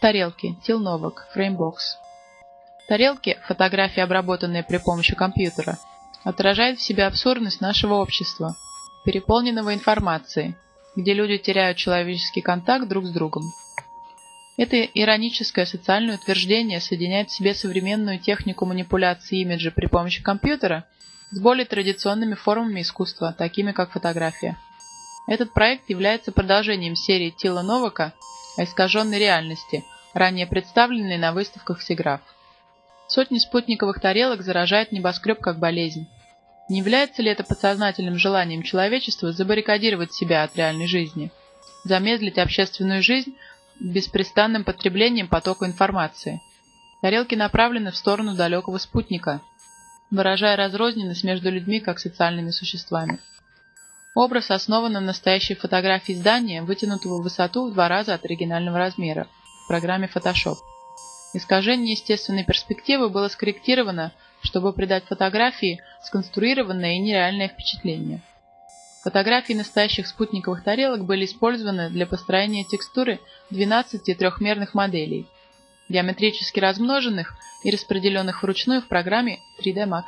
Тарелки. Тилновок. Фреймбокс. Тарелки, фотографии, обработанные при помощи компьютера, отражают в себе абсурдность нашего общества, переполненного информацией, где люди теряют человеческий контакт друг с другом. Это ироническое социальное утверждение соединяет в себе современную технику манипуляции имиджа при помощи компьютера с более традиционными формами искусства, такими как фотография. Этот проект является продолжением серии Тила Новака искаженной реальности, ранее представленной на выставках Сиграф. Сотни спутниковых тарелок заражают небоскреб как болезнь. Не является ли это подсознательным желанием человечества забаррикадировать себя от реальной жизни, замедлить общественную жизнь беспрестанным потреблением потока информации? Тарелки направлены в сторону далекого спутника, выражая разрозненность между людьми как социальными существами. Образ основан на настоящей фотографии здания, вытянутого в высоту в два раза от оригинального размера в программе Photoshop. Искажение естественной перспективы было скорректировано, чтобы придать фотографии сконструированное и нереальное впечатление. Фотографии настоящих спутниковых тарелок были использованы для построения текстуры 12 трехмерных моделей, геометрически размноженных и распределенных вручную в программе 3D Max.